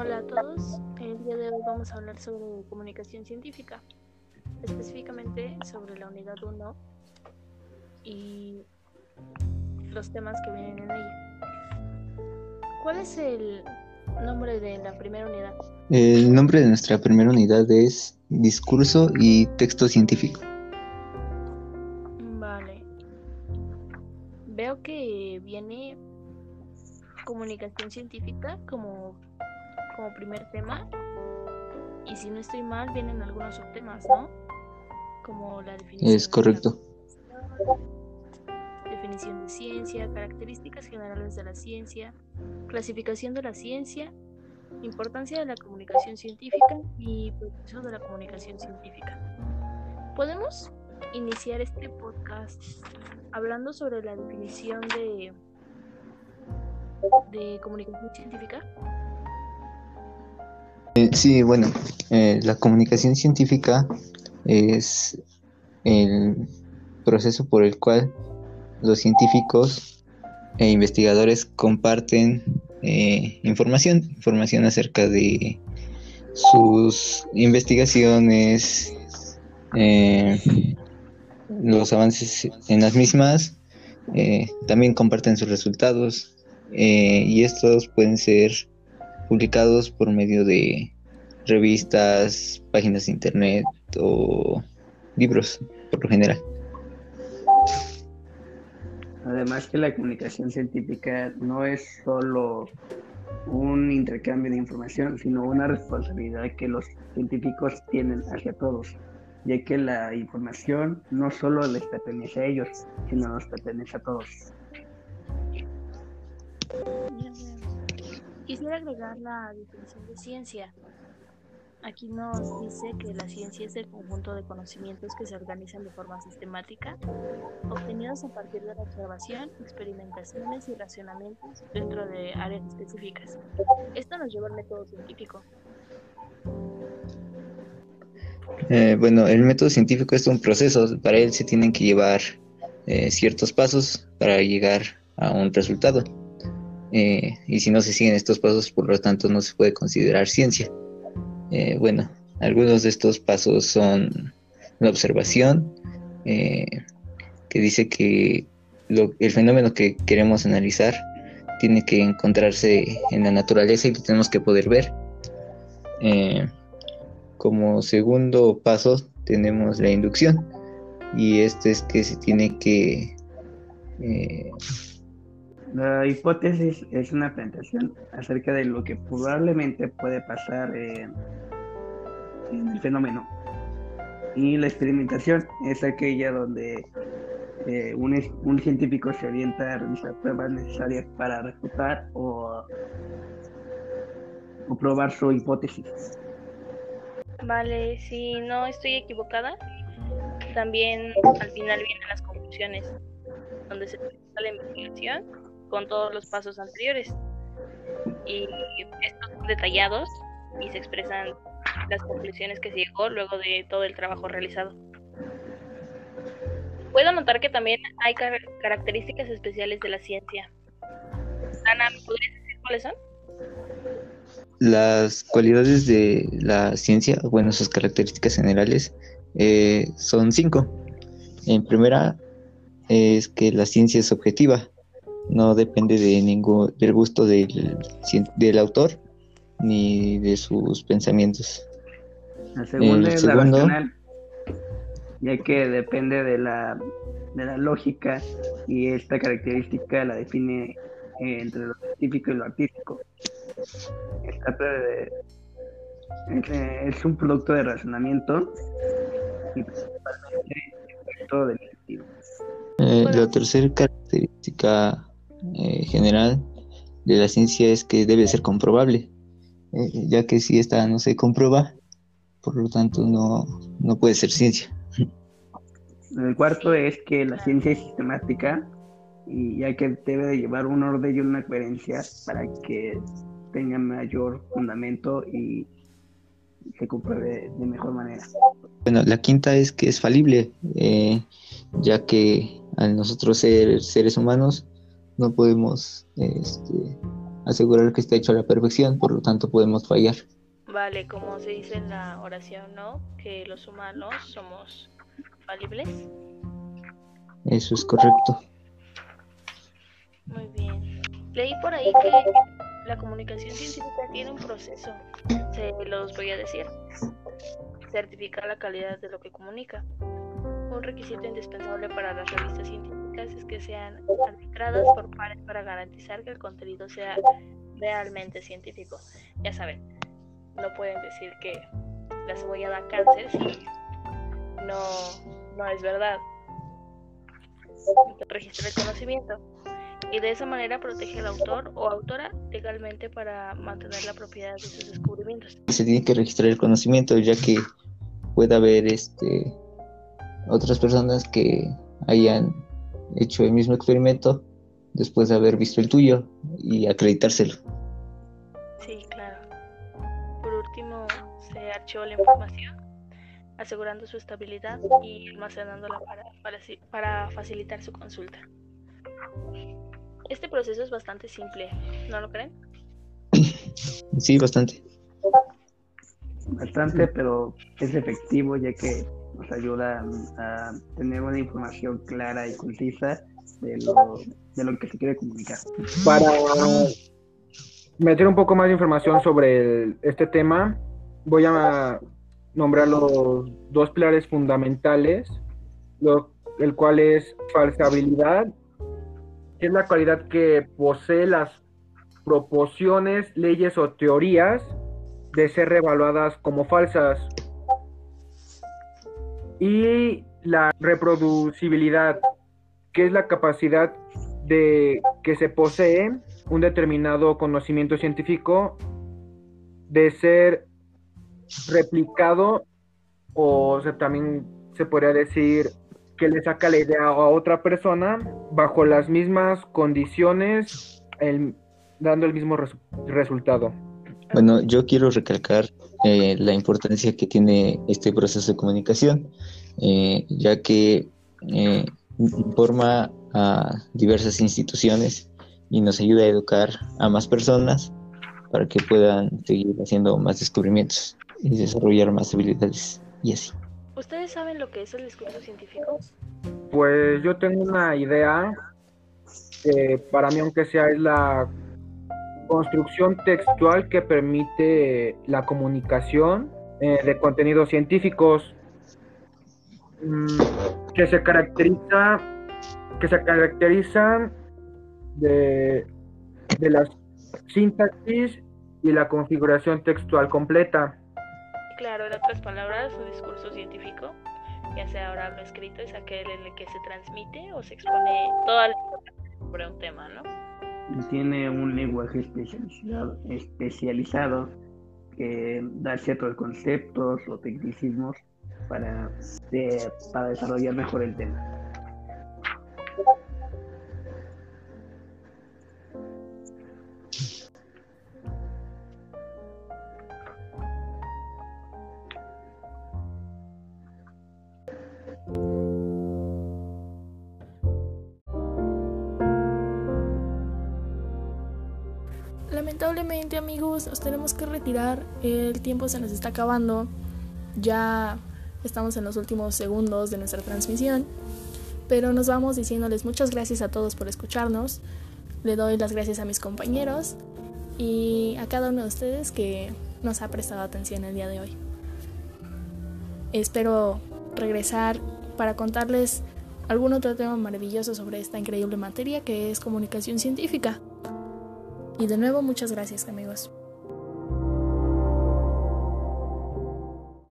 Hola a todos, el día de hoy vamos a hablar sobre comunicación científica, específicamente sobre la unidad 1 y los temas que vienen en ella. ¿Cuál es el nombre de la primera unidad? El nombre de nuestra primera unidad es Discurso y Texto Científico. Vale. Veo que viene comunicación científica como, como primer tema. Y si no estoy mal, vienen algunos subtemas, ¿no? Como la definición. Es correcto. De definición de ciencia, características generales de la ciencia, clasificación de la ciencia, importancia de la comunicación científica y proceso de la comunicación científica. Podemos iniciar este podcast hablando sobre la definición de de comunicación científica? Eh, sí, bueno, eh, la comunicación científica es el proceso por el cual los científicos e investigadores comparten eh, información, información acerca de sus investigaciones, los avances en las mismas, también comparten sus resultados, eh, y estos pueden ser publicados por medio de revistas, páginas de internet o libros, por lo general. Además que la comunicación científica no es solo un intercambio de información, sino una responsabilidad que los científicos tienen hacia todos, ya que la información no solo les pertenece a ellos, sino nos pertenece a todos. Quisiera agregar la definición de ciencia. Aquí nos dice que la ciencia es el conjunto de conocimientos que se organizan de forma sistemática, obtenidos a partir de la observación, experimentaciones y racionamientos dentro de áreas específicas. Esto nos lleva al método científico. Eh, bueno, el método científico es un proceso, para él se tienen que llevar eh, ciertos pasos para llegar a un resultado. Eh, y si no se siguen estos pasos, por lo tanto no se puede considerar ciencia. Eh, bueno, algunos de estos pasos son la observación, eh, que dice que el fenómeno que queremos analizar tiene que encontrarse en la naturaleza y lo tenemos que poder ver. como segundo paso tenemos la inducción y este es que se tiene que la hipótesis es una planteación acerca de lo que probablemente puede pasar en el fenómeno. Y la experimentación es aquella donde eh, un, científico se orienta a realizar pruebas necesarias para refutar o, o probar su hipótesis. Vale, si no estoy equivocada, también al final vienen las conclusiones, donde se presenta la investigación con todos los pasos anteriores. Y estos son detallados y se expresan las conclusiones que se llegó luego de todo el trabajo realizado. Puedo notar que también hay características especiales de la ciencia. Ana, ¿me podrías decir cuáles son? Las cualidades de la ciencia, bueno, sus características generales, eh, son cinco. En primera, es que la ciencia es objetiva, no depende de ningún del gusto del, del autor ni de sus pensamientos. La segunda es la racional, ya que depende de la, de la lógica y esta característica la define entre lo científico y lo artístico. es, un producto de razonamiento y principalmente el del sentido. Eh, la tercera característica eh, general de la ciencia es que debe ser comprobable, eh, ya que si esta no se comprueba, por lo tanto no, no puede ser ciencia. El cuarto es que la ciencia es sistemática y ya que debe de llevar un orden y una coherencia para que tenga mayor fundamento y se compruebe de mejor manera. Bueno, la quinta es que es falible, eh, ya que al nosotros ser seres humanos no podemos este, asegurar que está hecho a la perfección, por lo tanto podemos fallar. Vale, como se dice en la oración, ¿no? Que los humanos somos falibles. Eso es correcto. Muy bien. Leí por ahí que la comunicación científica tiene un proceso. Se los voy a decir. Certificar la calidad de lo que comunica. Un requisito indispensable para las revistas científicas es que sean arbitradas por pares para garantizar que el contenido sea realmente científico. Ya saben, no pueden decir que la cebolla da cáncer si no, no es verdad. Registra el conocimiento y de esa manera protege al autor o autora legalmente para mantener la propiedad de sus descubrimientos. Se tiene que registrar el conocimiento ya que puede haber este otras personas que hayan hecho el mismo experimento después de haber visto el tuyo y acreditárselo. Sí, claro. Por último, se archivó la información, asegurando su estabilidad y almacenándola para, para, para facilitar su consulta. Este proceso es bastante simple, ¿no lo creen? Sí, bastante. Bastante, pero es efectivo ya que nos ayuda a tener una información clara y concisa de lo, de lo que se quiere comunicar. Para meter un poco más de información sobre este tema, voy a nombrar los dos pilares fundamentales, lo, el cual es falsabilidad es la cualidad que posee las proporciones, leyes o teorías de ser revaluadas como falsas. Y la reproducibilidad, que es la capacidad de que se posee un determinado conocimiento científico de ser replicado o también se podría decir que le saca la idea a otra persona bajo las mismas condiciones, dando el mismo resultado. Bueno, yo quiero recalcar eh, la importancia que tiene este proceso de comunicación, eh, ya que eh, informa a diversas instituciones y nos ayuda a educar a más personas para que puedan seguir haciendo más descubrimientos y desarrollar más habilidades y así. ¿Ustedes saben lo que es el discurso científico? Pues yo tengo una idea que para mí, aunque sea, es la construcción textual que permite la comunicación eh, de contenidos científicos mm, que se caracteriza que se caracterizan de, de la sintaxis y la configuración textual completa claro, en otras palabras, un discurso científico, ya sea oral o escrito, es aquel en el que se transmite o se expone toda la sobre un tema, ¿no? Tiene un lenguaje especializado, especializado que da ciertos conceptos o tecnicismos para, para desarrollar mejor el tema. Lamentablemente amigos, nos tenemos que retirar, el tiempo se nos está acabando, ya estamos en los últimos segundos de nuestra transmisión, pero nos vamos diciéndoles muchas gracias a todos por escucharnos, le doy las gracias a mis compañeros y a cada uno de ustedes que nos ha prestado atención el día de hoy. Espero regresar para contarles algún otro tema maravilloso sobre esta increíble materia que es comunicación científica. Y de nuevo, muchas gracias amigos.